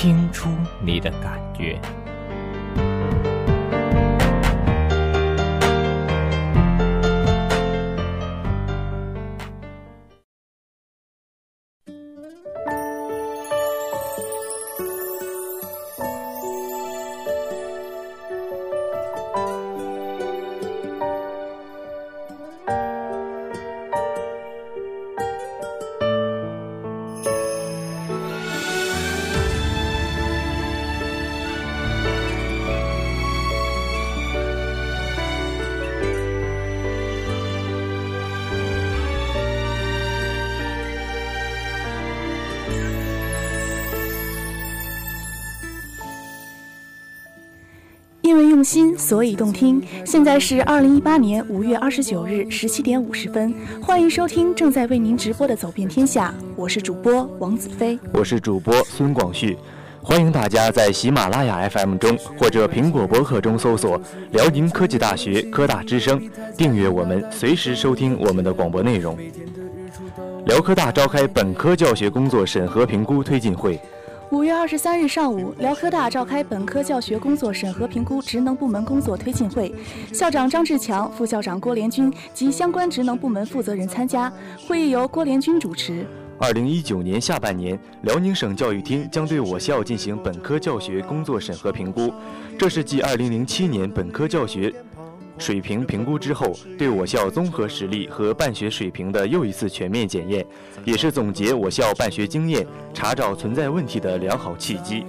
听出你的感觉。心，所以动听。现在是二零一八年五月二十九日十七点五十分，欢迎收听正在为您直播的《走遍天下》，我是主播王子飞。我是主播孙广旭，欢迎大家在喜马拉雅 FM 中或者苹果播客中搜索“辽宁科技大学科大之声”，订阅我们，随时收听我们的广播内容。辽科大召开本科教学工作审核评估推进会，五月二十三日上午，辽科大召开本科教学工作审核评估职能部门工作推进会，校长张志强、副校长郭连军及相关职能部门负责人参加。会议由郭连军主持。二零一九年下半年，辽宁省教育厅将对我校进行本科教学工作审核评估，这是继二零零七年本科教学水平评估之后，对我校综合实力和办学水平的又一次全面检验，也是总结我校办学经验、查找存在问题的良好契机。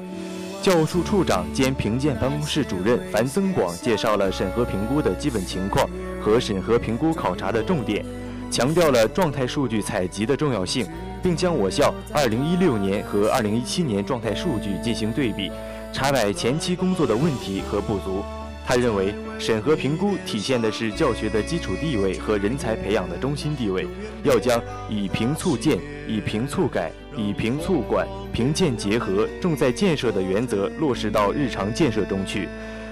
教务处处长兼评鉴办公室主任樊增广介绍了审核评估的基本情况和审核评估考察的重点，强调了状态数据采集的重要性，并将我校2016年和2017年状态数据进行对比，查摆前期工作的问题和不足。他认为，审核评估体现的是教学的基础地位和人才培养的中心地位，要将以评促建、以评促改、以评促管、评建结合、重在建设的原则落实到日常建设中去。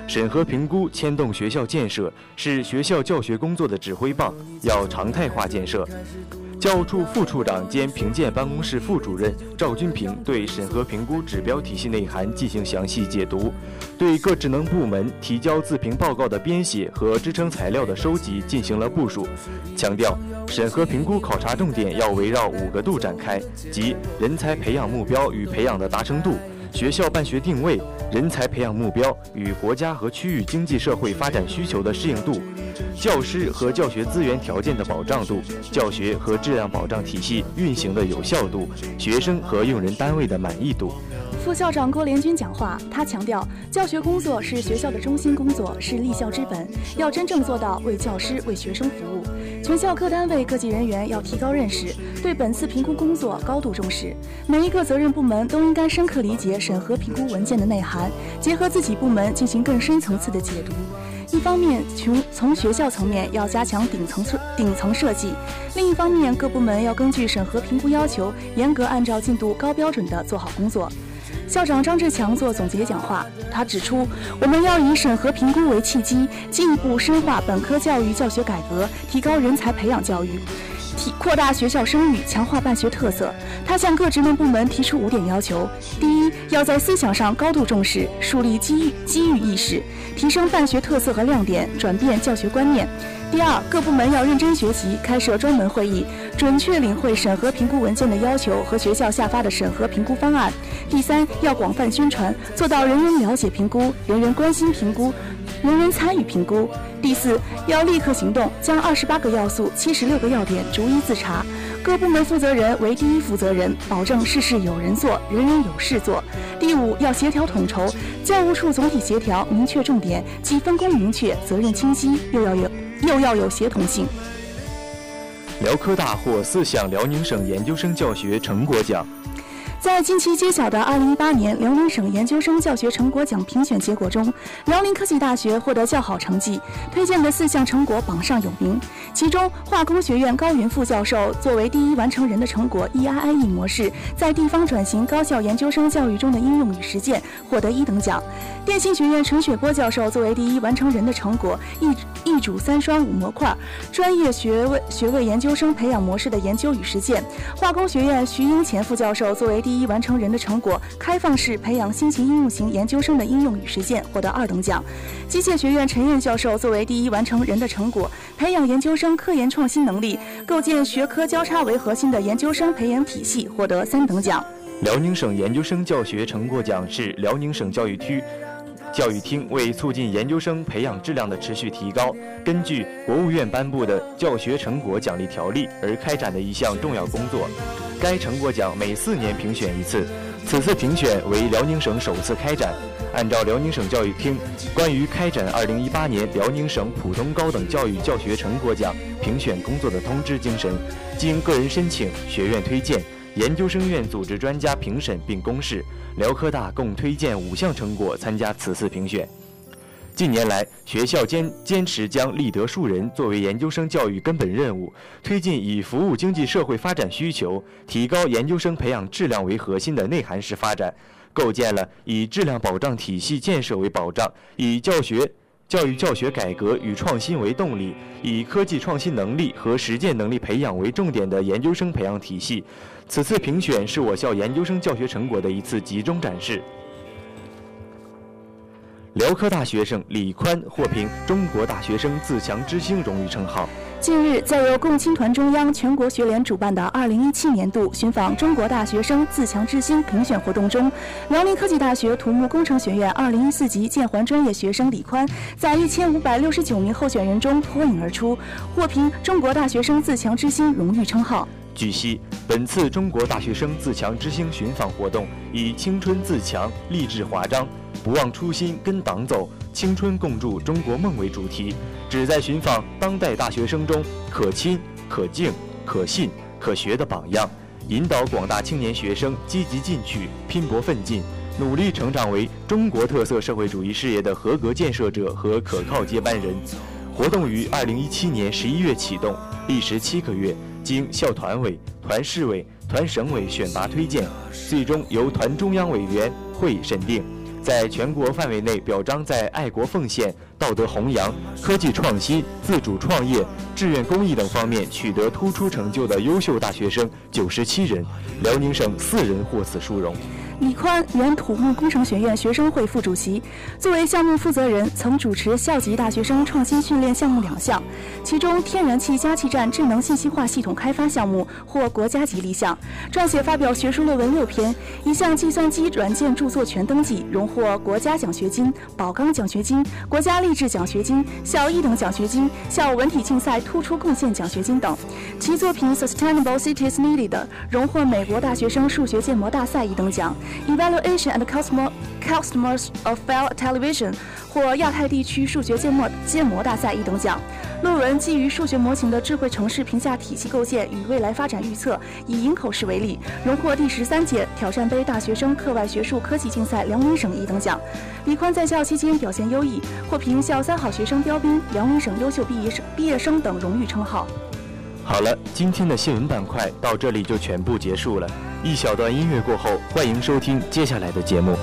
审核评估牵动学校建设，是学校教学工作的指挥棒，要常态化建设。教务处副处长兼评鉴办公室副主任赵军平对审核评估指标体系内涵进行详细解读，对各职能部门提交自评报告的编写和支撑材料的收集进行了部署，强调审核评估考察重点要围绕五个度展开，即人才培养目标与培养的达成度。学校办学定位、人才培养目标与国家和区域经济社会发展需求的适应度、教师和教学资源条件的保障度、教学和质量保障体系运行的有效度、学生和用人单位的满意度。副校长郭连军讲话，他强调，教学工作是学校的中心工作，是立校之本，要真正做到为教师、为学生服务。全校各单位各级人员要提高认识，对本次评估工作高度重视。每一个责任部门都应该深刻理解审核评估文件的内涵，结合自己部门进行更深层次的解读。一方面，从从学校层面要加强顶层设顶层设计；另一方面，各部门要根据审核评估要求，严格按照进度高标准的做好工作。校长张志强做总结讲话，他指出，我们要以审核评估为契机，进一步深化本科教育教学改革，提高人才培养教育。提扩大学校声誉，强化办学特色。他向各职能部门提出五点要求：第一，要在思想上高度重视，树立机遇机遇意识，提升办学特色和亮点，转变教学观念。第二，各部门要认真学习，开设专门会议，准确领会审核评估文件的要求和学校下发的审核评估方案。第三，要广泛宣传，做到人人了解评估，人人关心评估，人人参与评估。第四，要立刻行动，将二十八个要素、七十六个要点逐一自查，各部门负责人为第一负责人，保证事事有人做，人人有事做。第五，要协调统筹，教务处总体协调，明确重点，既分工明确，责任清晰，又要有。又要有协同性。辽科大获四项辽宁省研究生教学成果奖。在近期揭晓的2018年辽宁省研究生教学成果奖评选结果中，辽宁科技大学获得较好成绩，推荐的四项成果榜上有名。其中，化工学院高云副教授作为第一完成人的成果 EIIE 模式在地方转型高校研究生教育中的应用与实践，获得一等奖；电信学院陈雪波教授作为第一完成人的成果一主三双五模块专业学位学位研究生培养模式的研究与实践；化工学院徐英前副教授作为第一完成人的成果，开放式培养新型应用型研究生的应用与实践，获得二等奖；机械学院陈燕教授作为第一完成人的成果，培养研究生科研创新能力，构建学科交叉为核心的研究生培养体系，获得三等奖。辽宁省研究生教学成果奖是辽宁省教育厅。教育厅为促进研究生培养质量的持续提高，根据国务院颁布的教学成果奖励条例而开展的一项重要工作。该成果奖每四年评选一次，此次评选为辽宁省首次开展。按照辽宁省教育厅关于开展2018年辽宁省普通高等教育教学成果奖评选工作的通知精神，经个人申请、学院推荐。研究生院组织专家评审并公示，辽科大共推荐五项成果参加此次评选。近年来，学校坚坚持将立德树人作为研究生教育根本任务，推进以服务经济社会发展需求、提高研究生培养质量为核心的内涵式发展，构建了以质量保障体系建设为保障，以教学。教育教学改革与创新为动力，以科技创新能力和实践能力培养为重点的研究生培养体系。此次评选是我校研究生教学成果的一次集中展示。辽科大学生李宽获评中国大学生自强之星荣誉称号。近日，在由共青团中央、全国学联主办的2017年度寻访中国大学生自强之星评选活动中，辽宁科技大学土木工程学院2014级建环专业学生李宽，在1569名候选人中脱颖而出，获评中国大学生自强之星荣誉称号。据悉，本次中国大学生自强之星寻访活动以“青春自强，励志华章，不忘初心，跟党走，青春共筑中国梦”为主题。旨在寻访当代大学生中可亲、可敬、可信、可学的榜样，引导广大青年学生积极进取、拼搏奋进，努力成长为中国特色社会主义事业的合格建设者和可靠接班人。活动于二零一七年十一月启动，历时七个月，经校团委、团市委、团省委选拔推荐，最终由团中央委员会审定。在全国范围内表彰在爱国奉献、道德弘扬、科技创新、自主创业、志愿公益等方面取得突出成就的优秀大学生九十七人，辽宁省四人获此殊荣。李宽，原土木工程学院学生会副主席，作为项目负责人，曾主持校级大学生创新训练项目两项，其中天然气加气站智能信息化系统开发项目获国家级立项，撰写发表学术论文六篇，一项计算机软件著作权登记，荣获国家奖学金、宝钢奖学金、国家励志奖学金、校一等奖学金、校文体竞赛突出贡献奖学金等。其作品《Sustainable Cities Needed》荣获美国大学生数学建模大赛一等奖。Evaluation and Customer Customers of File Television 获亚太地区数学建模建模大赛一等奖。论文基于数学模型的智慧城市评价体系构建与未来发展预测，以营口市为例，荣获第十三届挑战杯大学生课外学术科技竞赛辽宁省一等奖。李宽在校期间表现优异，获评校三好学生标兵、辽宁省优秀毕业生毕业生等荣誉称号。好了，今天的新闻板块到这里就全部结束了。一小段音乐过后，欢迎收听接下来的节目。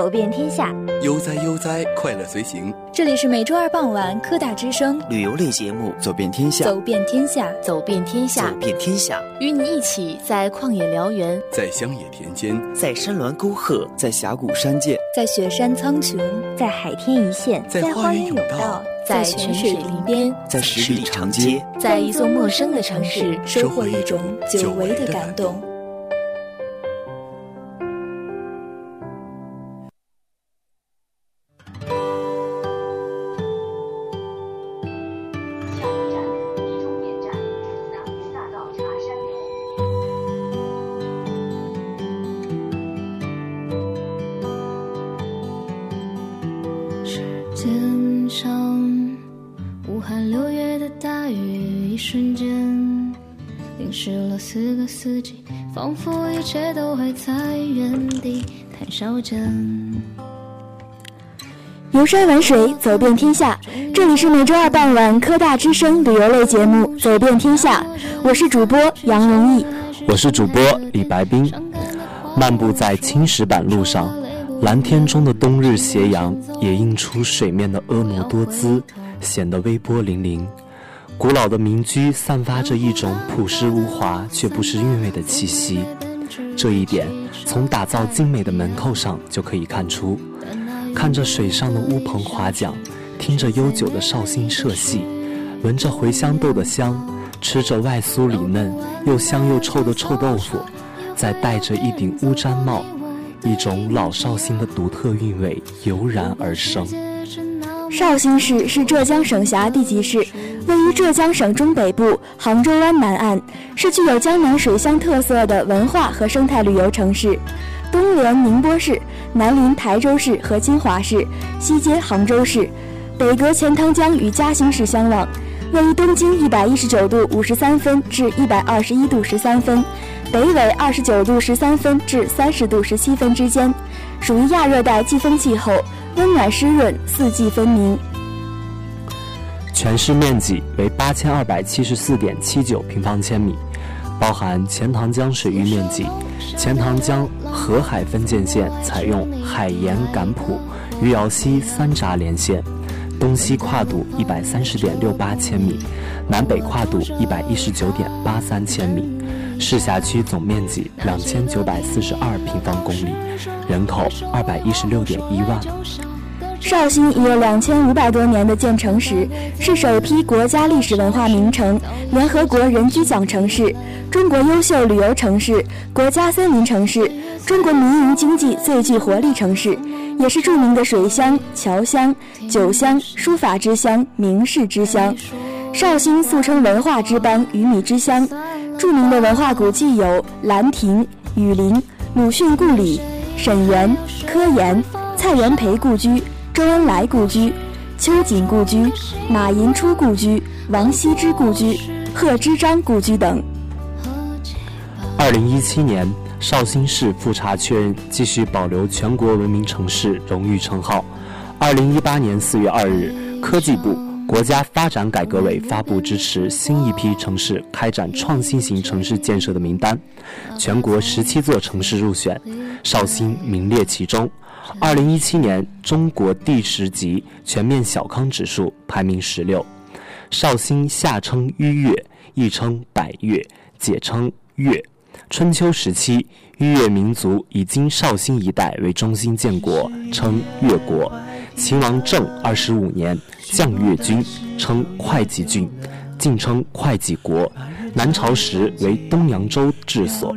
走遍天下；悠哉悠哉，快乐随行。这里是每周二傍晚科大之声旅游类节目《走遍天下》，走遍天下，走遍天下，走遍天下，与你一起在旷野辽原，在乡野田间，在山峦沟壑，在峡谷山涧，在雪山苍穹，在海天一线，在花园甬道，在泉水林边，在十里长街，在一座陌生的城市，收获一种久违的感动。仿佛一切都还在原地谈笑间。游山玩水，走遍天下。这里是每周二傍晚科大之声旅游类节目《走遍天下》，我是主播杨荣毅，我是主播李白冰。漫步在青石板路上，蓝天中的冬日斜阳也映出水面的婀娜多姿，显得微波粼粼。古老的民居散发着一种朴实无华却不失韵味的气息，这一点从打造精美的门扣上就可以看出。看着水上的乌篷划桨，听着悠久的绍兴社戏，闻着茴香豆的香，吃着外酥里嫩又香又臭的臭豆腐，再戴着一顶乌毡帽，一种老绍兴的独特韵味油然而生。绍兴市是浙江省辖地级市，位于浙江省中北部杭州湾南岸，是具有江南水乡特色的文化和生态旅游城市。东连宁波市，南临台州市和金华市，西接杭州市，北隔钱塘江与嘉兴市相望，位于东经一百一十九度五十三分至一百二十一度十三分，北纬二十九度十三分至三十度十七分之间，属于亚热带季风气候。温暖湿润，四季分明。全市面积为八千二百七十四点七九平方千米，包含钱塘江水域面积。钱塘江河海分界线采用海盐赶浦余姚溪三闸连线，东西跨度一百三十点六八千米，南北跨度一百一十九点八三千米。市辖区总面积两千九百四十二平方公里，人口二百一十六点一万。绍兴已有两千五百多年的建城史，是首批国家历史文化名城、联合国人居奖城市、中国优秀旅游城市、国家森林城市、中国民营经济最具活力城市，也是著名的水乡、侨乡、酒乡、书法之乡、名士之乡。绍兴素称文化之邦、鱼米之乡。著名的文化古迹有兰亭、雨林、鲁迅故里、沈园、科研、蔡元培故居、周恩来故居、秋瑾故居、马寅初故居、王羲之故居、贺知章故居等。二零一七年，绍兴市复查确认继续保留全国文明城市荣誉称号。二零一八年四月二日，科技部。国家发展改革委发布支持新一批城市开展创新型城市建设的名单，全国十七座城市入选，绍兴名列其中。二零一七年中国第十级全面小康指数排名十六。绍兴夏称逾越，亦称百越，简称越。春秋时期，逾越民族以今绍兴一带为中心建国，称越国。秦王政二十五年，降越军，称会稽郡，晋称会稽国。南朝时为东扬州治所。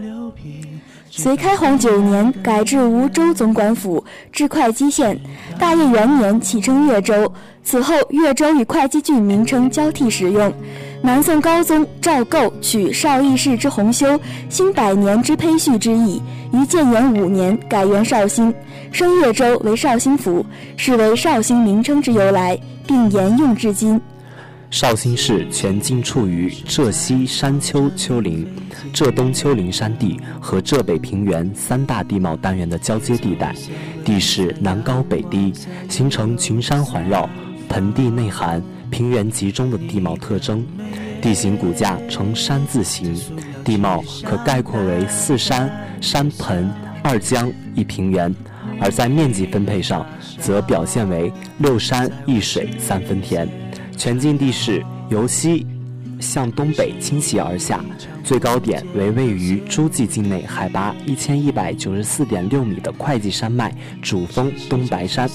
隋开皇九年，改置梧州总管府，置会稽县。大业元年，启称越州。此后，越州与会稽郡名称交替使用。南宋高宗赵构取绍义氏之洪修，兴百年之胚序之意，于建炎五年改元绍兴。升越州为绍兴府，是为绍兴名称之由来，并沿用至今。绍兴市全境处于浙西山丘丘陵、浙东丘陵山地和浙北平原三大地貌单元的交接地带，地势南高北低，形成群山环绕、盆地内含、平原集中的地貌特征。地形骨架呈山字形，地貌可概括为四山、山盆。二江一平原，而在面积分配上，则表现为六山一水三分田。全境地势由西向东北倾斜而下，最高点为位于诸暨境内海拔一千一百九十四点六米的会稽山脉主峰东白山，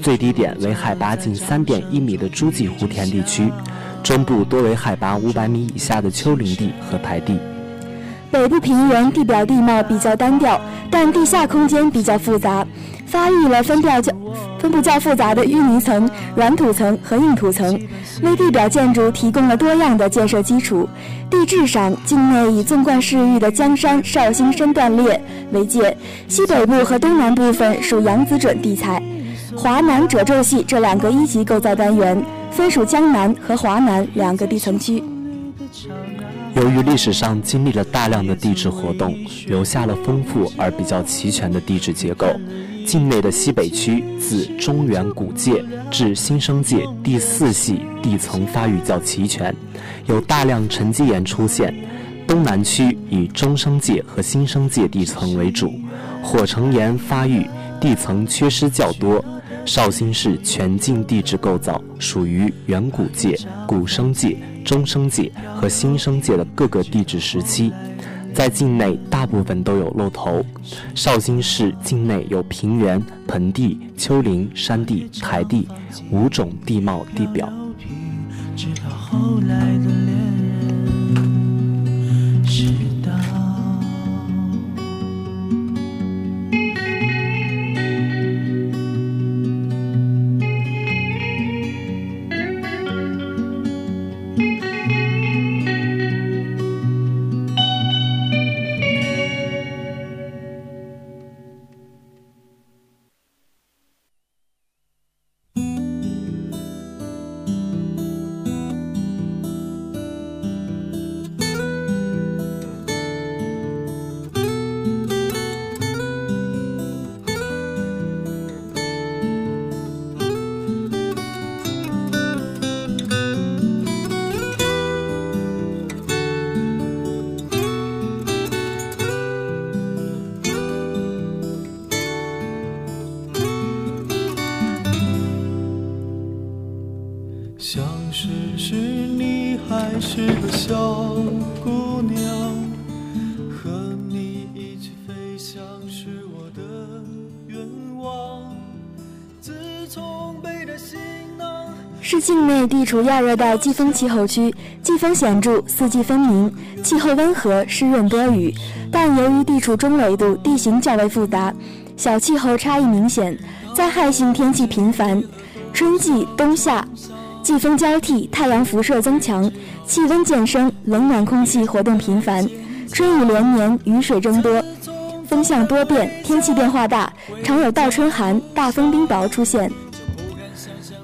最低点为海拔仅三点一米的诸暨湖田地区，中部多为海拔五百米以下的丘陵地和台地。北部平原地表地貌比较单调，但地下空间比较复杂，发育了分调较分布较复杂的淤泥层、软土层和硬土层，为地表建筑提供了多样的建设基础。地质上，境内以纵贯世域的江山绍兴深断裂为界，西北部和东南部分属扬子准地材，华南褶皱系这两个一级构造单元分属江南和华南两个地层区。由于历史上经历了大量的地质活动，留下了丰富而比较齐全的地质结构。境内的西北区自中原古界至新生界第四系地层发育较齐全，有大量沉积岩出现；东南区以中生界和新生界地层为主，火成岩发育，地层缺失较多。绍兴市全境地质构造属于远古界、古生界。中生界和新生界的各个地质时期，在境内大部分都有露头。绍兴市境内有平原、盆地、丘陵、山地、台地五种地貌地表。地处亚热带季风气候区，季风显著，四季分明，气候温和，湿润多雨。但由于地处中纬度，地形较为复杂，小气候差异明显，灾害性天气频繁。春季、冬夏季风交替，太阳辐射增强，气温渐升，冷暖空气活动频繁，春雨连绵，雨水增多，风向多变，天气变化大，常有倒春寒、大风冰雹出现。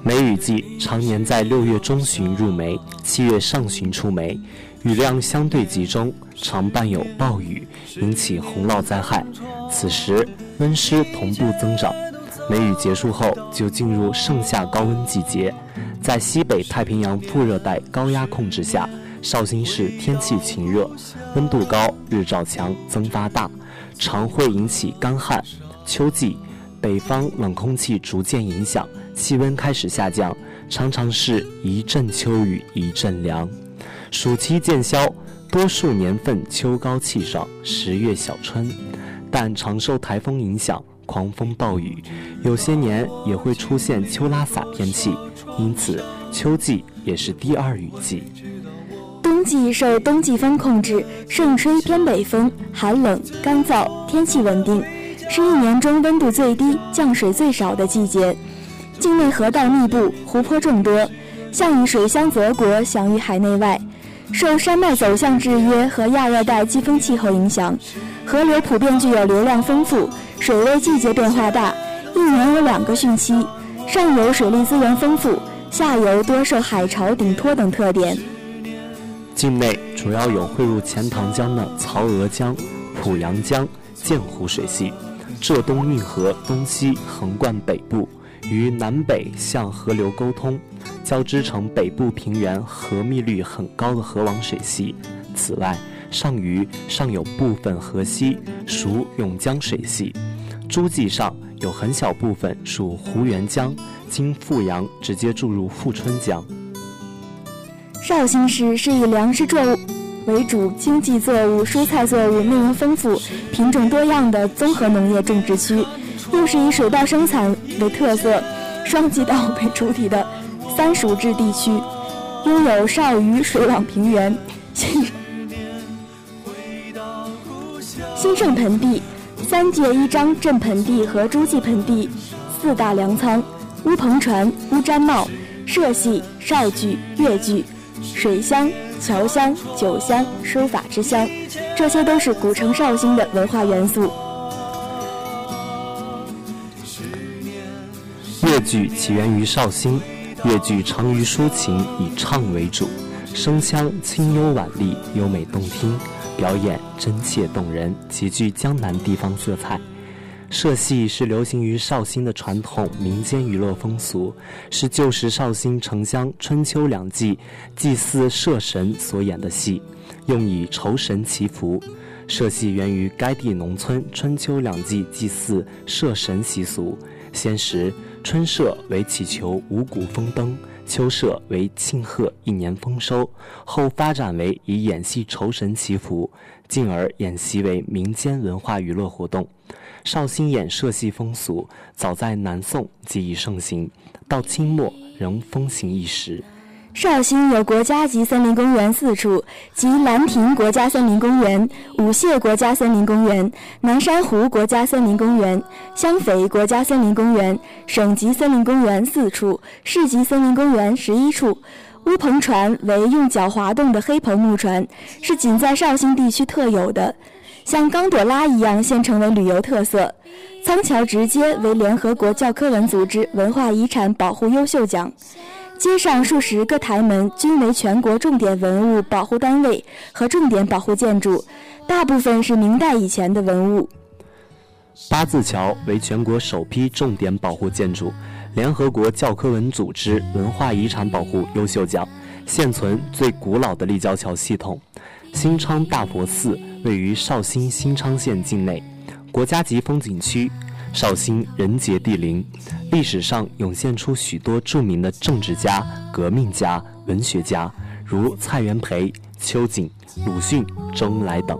梅雨季常年在六月中旬入梅，七月上旬出梅，雨量相对集中，常伴有暴雨，引起洪涝灾害。此时温湿同步增长，梅雨结束后就进入盛夏高温季节。在西北太平洋副热带高压控制下，绍兴市天气晴热，温度高，日照强，增发大，常会引起干旱。秋季，北方冷空气逐渐影响。气温开始下降，常常是一阵秋雨一阵凉。暑期渐消，多数年份秋高气爽，十月小春，但常受台风影响，狂风暴雨，有些年也会出现秋拉洒天气。因此，秋季也是第二雨季。冬季受冬季风控制，盛吹偏北风，寒冷干燥，天气稳定，是一年中温度最低、降水最少的季节。境内河道密布，湖泊众多，像以水乡泽国享誉海内外。受山脉走向制约和亚热带季风气候影响，河流普遍具有流量丰富、水位季节变化大，一年有两个汛期。上游水利资源丰富，下游多受海潮顶托等特点。境内主要有汇入钱塘江的曹娥江、濮阳江、建湖水系，浙东运河东西横贯北部。与南北向河流沟通，交织成北部平原河密率很高的河网水系。此外，上虞尚有部分河溪，属永江水系；诸暨上有很小部分属湖源江，经富阳直接注入富春江。绍兴市是以粮食作物为主，经济作物、蔬菜作物内容丰富、品种多样的综合农业种植区，又是以水稻生产为特色、双季稻为主体的三熟制地区。拥有少虞水网平原、新新盛盆地、三界一张镇盆地和诸暨盆地四大粮仓，乌篷船、乌毡帽、社戏、少剧、越剧、水乡、桥乡、酒乡、书法之乡，这些都是古城绍兴的文化元素。剧起源于绍兴。越剧长于抒情，以唱为主，声腔清幽婉丽，优美动听，表演真切动人，极具江南地方色彩。社戏是流行于绍兴的传统民间娱乐风俗，是旧时绍兴城乡春秋两季祭祀社神所演的戏，用以酬神祈福。社戏源于该地农村春秋两季祭祀社神习俗，先时。春社为祈求五谷丰登，秋社为庆贺一年丰收，后发展为以演戏酬神祈福，进而演习为民间文化娱乐活动。绍兴演社戏风俗早在南宋即已盛行，到清末仍风行一时。绍兴有国家级森林公园四处，即兰亭国家森林公园、舞榭国家森林公园、南山湖国家森林公园、香肥国家森林公园，省级森林公园四处，市级森林公园十一处。乌篷船为用脚滑动的黑篷木船，是仅在绍兴地区特有的，像刚朵拉一样现成为旅游特色。仓桥直街为联合国教科文组织文化遗产保护优秀奖。街上数十个台门均为全国重点文物保护单位和重点保护建筑，大部分是明代以前的文物。八字桥为全国首批重点保护建筑，联合国教科文组织文化遗产保护优秀奖，现存最古老的立交桥系统。新昌大佛寺位于绍兴新昌县境内，国家级风景区。绍兴人杰地灵，历史上涌现出许多著名的政治家、革命家、文学家，如蔡元培、秋瑾、鲁迅、周恩来等。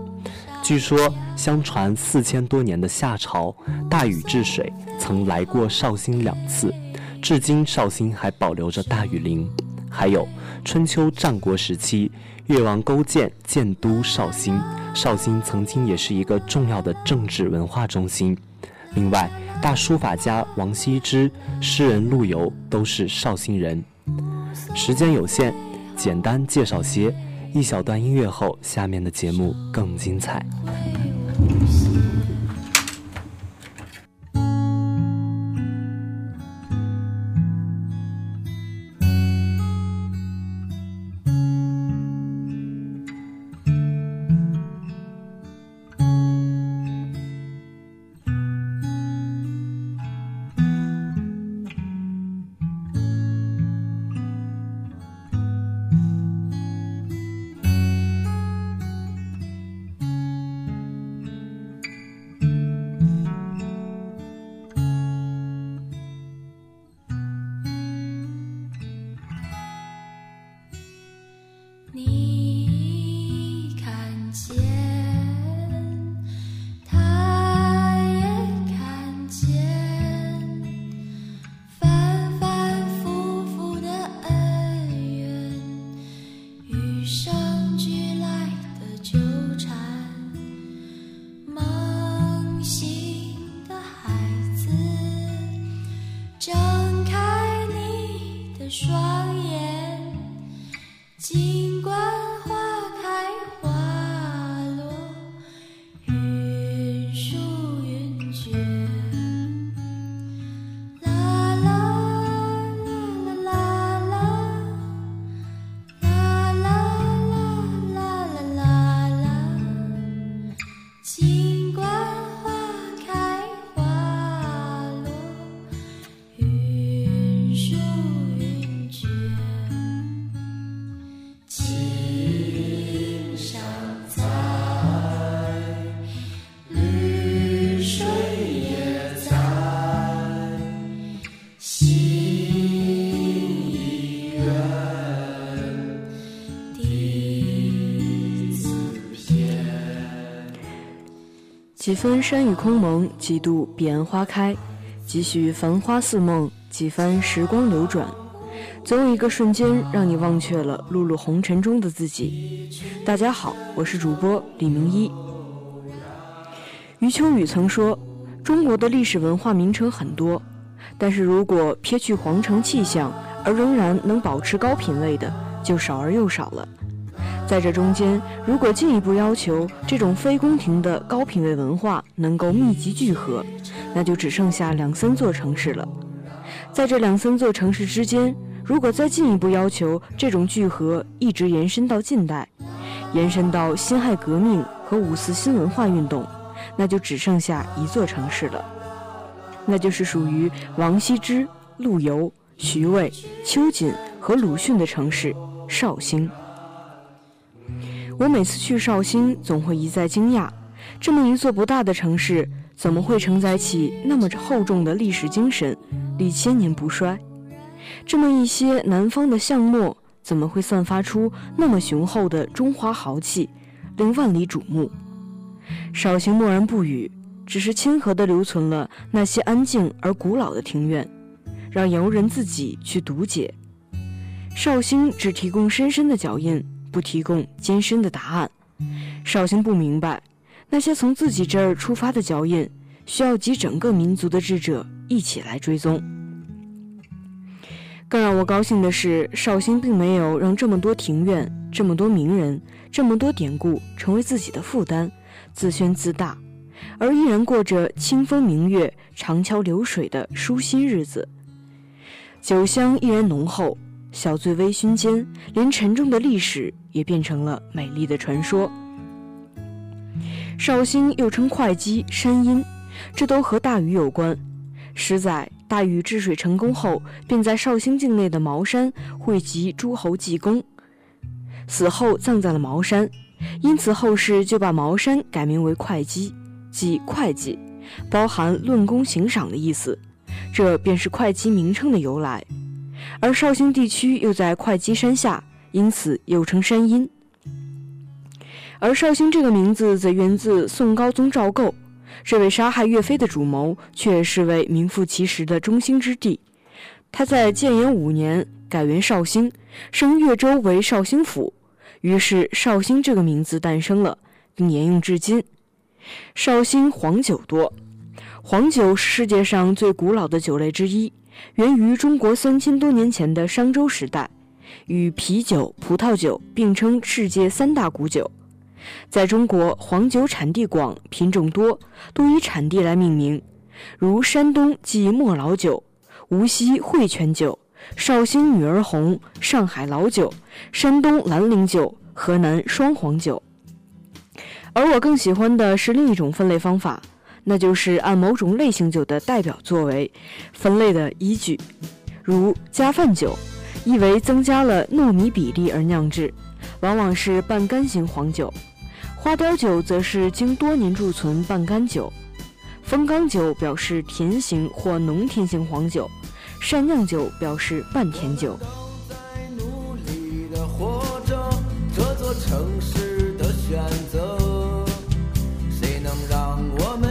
据说，相传四千多年的夏朝大禹治水曾来过绍兴两次，至今绍兴还保留着大禹陵。还有春秋战国时期，越王勾践建都绍兴，绍兴曾经也是一个重要的政治文化中心。另外，大书法家王羲之、诗人陆游都是绍兴人。时间有限，简单介绍些。一小段音乐后，下面的节目更精彩。几分山雨空蒙，几度彼岸花开，几许繁花似梦，几番时光流转，总有一个瞬间让你忘却了碌碌红尘中的自己。大家好，我是主播李明一。余秋雨曾说：“中国的历史文化名城很多，但是如果撇去皇城气象，而仍然能保持高品位的，就少而又少了。”在这中间，如果进一步要求这种非宫廷的高品位文化能够密集聚合，那就只剩下两三座城市了。在这两三座城市之间，如果再进一步要求这种聚合一直延伸到近代，延伸到辛亥革命和五四新文化运动，那就只剩下一座城市了，那就是属于王羲之、陆游、徐渭、秋瑾和鲁迅的城市——绍兴。我每次去绍兴，总会一再惊讶：这么一座不大的城市，怎么会承载起那么厚重的历史精神，历千年不衰？这么一些南方的巷陌，怎么会散发出那么雄厚的中华豪气，令万里瞩目？绍兴默然不语，只是亲和地留存了那些安静而古老的庭院，让游人自己去读解。绍兴只提供深深的脚印。不提供艰深的答案，绍兴不明白，那些从自己这儿出发的脚印，需要集整个民族的智者一起来追踪。更让我高兴的是，绍兴并没有让这么多庭院、这么多名人、这么多典故成为自己的负担，自宣自大，而依然过着清风明月、长桥流水的舒心日子。酒香依然浓厚。小醉微醺间，连沉重的历史也变成了美丽的传说。绍兴又称会稽、山阴，这都和大禹有关。十载，大禹治水成功后，便在绍兴境内的茅山汇集诸侯济公，死后葬在了茅山，因此后世就把茅山改名为会稽，即会稽，包含论功行赏的意思，这便是会稽名称的由来。而绍兴地区又在会稽山下，因此又称山阴。而绍兴这个名字则源自宋高宗赵构，这位杀害岳飞的主谋，却是位名副其实的中兴之地。他在建炎五年改元绍兴，升越州为绍兴府，于是绍兴这个名字诞生了，并沿用至今。绍兴黄酒多，黄酒是世界上最古老的酒类之一。源于中国三千多年前的商周时代，与啤酒、葡萄酒并称世界三大古酒。在中国，黄酒产地广，品种多，多以产地来命名，如山东即莫老酒，无锡汇泉酒，绍兴女儿红，上海老酒，山东兰陵酒，河南双黄酒。而我更喜欢的是另一种分类方法。那就是按某种类型酒的代表作为分类的依据，如加饭酒，意为增加了糯米比例而酿制，往往是半干型黄酒；花雕酒则是经多年贮存半干酒；风缸酒表示甜型或浓甜型黄酒；善酿酒表示半甜酒。城市的选择，谁能让我们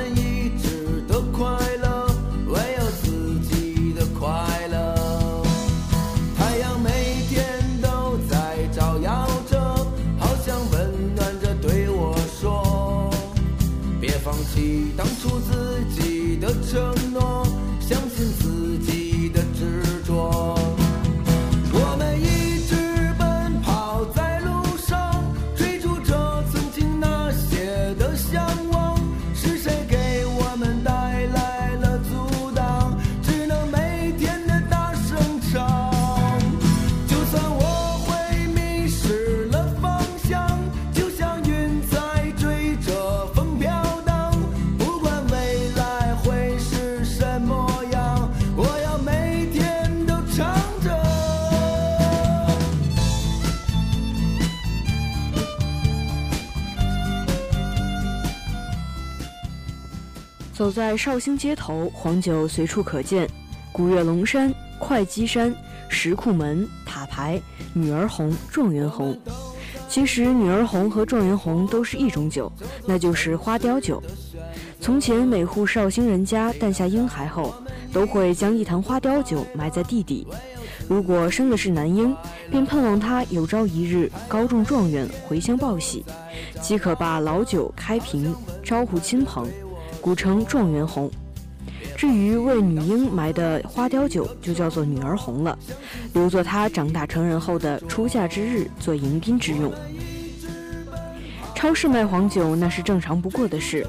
to 走在绍兴街头，黄酒随处可见，古岳龙山、会稽山、石库门、塔牌、女儿红、状元红。其实女儿红和状元红都是一种酒，那就是花雕酒。从前每户绍兴人家诞下婴孩后，都会将一坛花雕酒埋在地底。如果生的是男婴，便盼望他有朝一日高中状元，回乡报喜，即可把老酒开瓶，招呼亲朋，古称状元红。至于为女婴埋的花雕酒，就叫做女儿红了，留作她长大成人后的出嫁之日做迎宾之用。超市卖黄酒那是正常不过的事，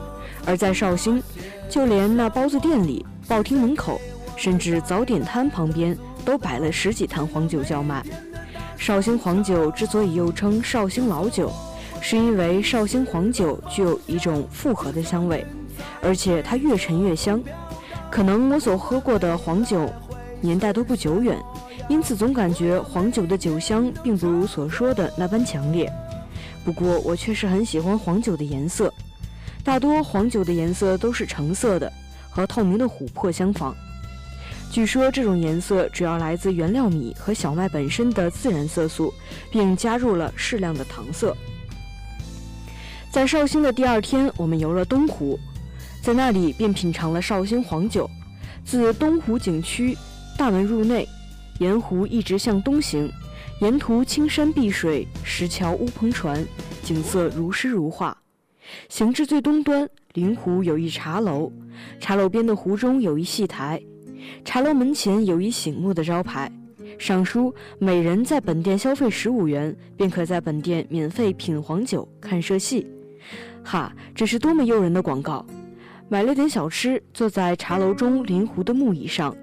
而在绍兴，就连那包子店里、报厅门口，甚至早点摊旁边，都摆了十几坛黄酒叫卖。绍兴黄酒之所以又称绍兴老酒，是因为绍兴黄酒具有一种复合的香味，而且它越陈越香。可能我所喝过的黄酒年代都不久远，因此总感觉黄酒的酒香并不如所说的那般强烈。不过我确实很喜欢黄酒的颜色，大多黄酒的颜色都是橙色的，和透明的琥珀相仿。据说这种颜色主要来自原料米和小麦本身的自然色素，并加入了适量的糖色。在绍兴的第二天，我们游了东湖，在那里便品尝了绍兴黄酒。自东湖景区大门入内，沿湖一直向东行。沿途青山碧水，石桥乌篷船，景色如诗如画。行至最东端，临湖有一茶楼，茶楼边的湖中有一戏台，茶楼门前有一醒目的招牌，上书“每人在本店消费十五元，便可在本店免费品黄酒、看社戏”。哈，这是多么诱人的广告！买了点小吃，坐在茶楼中临湖的木椅上，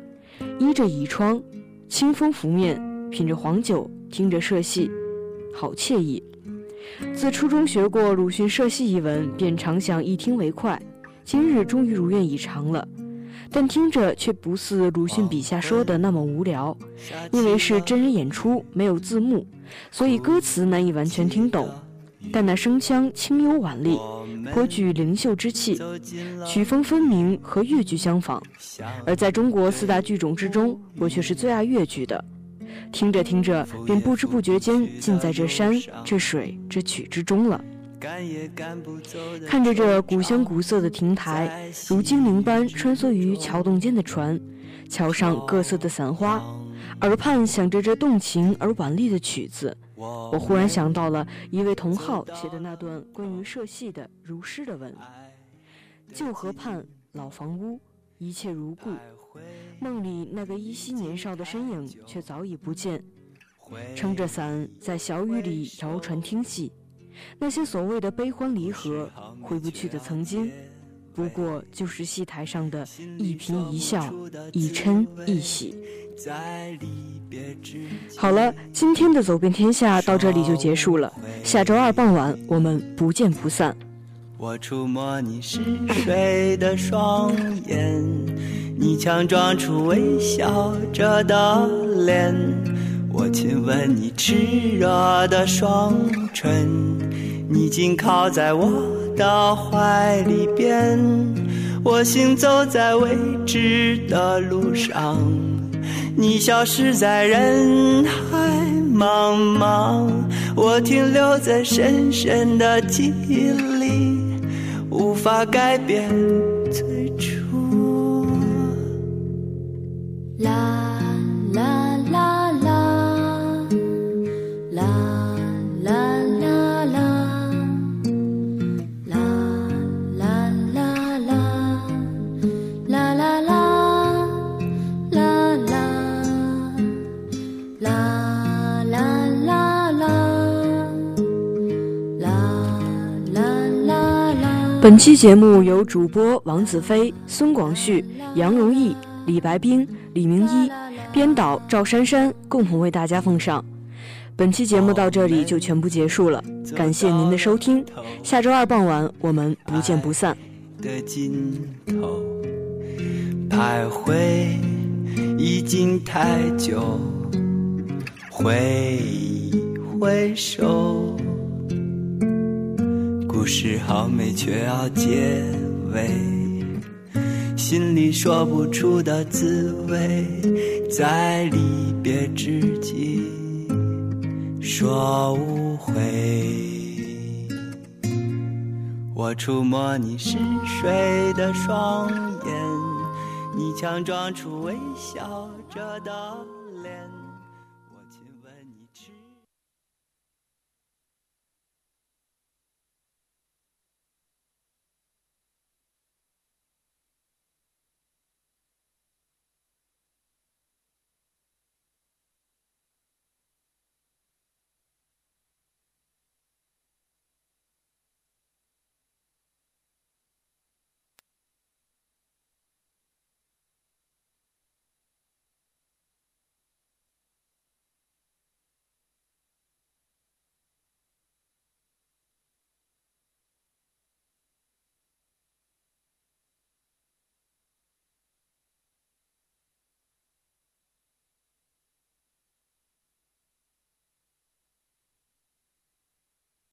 依着倚窗，清风拂面，品着黄酒。听着社戏，好惬意。自初中学过鲁迅社戏一文，便常想一听为快。今日终于如愿以偿了，但听着却不似鲁迅笔下说的那么无聊，因为是真人演出，没有字幕，所以歌词难以完全听懂。但那声腔清幽婉丽，颇具灵秀之气，曲风分明，和越剧相仿。而在中国四大剧种之中，我却是最爱越剧的。听着听着，便不知不觉间浸在这山、这水、这曲之中了。看着这古香古色的亭台，如精灵般穿梭于桥洞间的船，桥上各色的伞花，耳畔响着这动情而婉丽的曲子，我忽然想到了一位同好写的那段关于社戏的如诗的文：旧河畔老房屋，一切如故。梦里那个依稀年少的身影却早已不见，撑着伞在小雨里摇船听戏，那些所谓的悲欢离合、回不去的曾经，不过就是戏台上的一颦一笑、一嗔一喜。好了，今天的走遍天下到这里就结束了，下周二傍晚我们不见不散。我触摸你嗜睡的双眼。你强装出微笑着的脸，我亲吻你炽热的双唇，你紧靠在我到怀里边，我行走在未知的路上，你消失在人海茫茫，我停留在深深的记忆里，无法改变。本期节目由主播王子飞、孙广旭、杨如意、李白冰、李明一，编导赵珊珊共同为大家奉上。本期节目到这里就全部结束了，感谢您的收听。下周二傍晚我们不见不散。的尽头，徘徊已经太久，挥一挥手。故事好美却要结尾，心里说不出的滋味，在离别之际。说无悔，我触摸你湿水的双眼，你强装出微笑着的。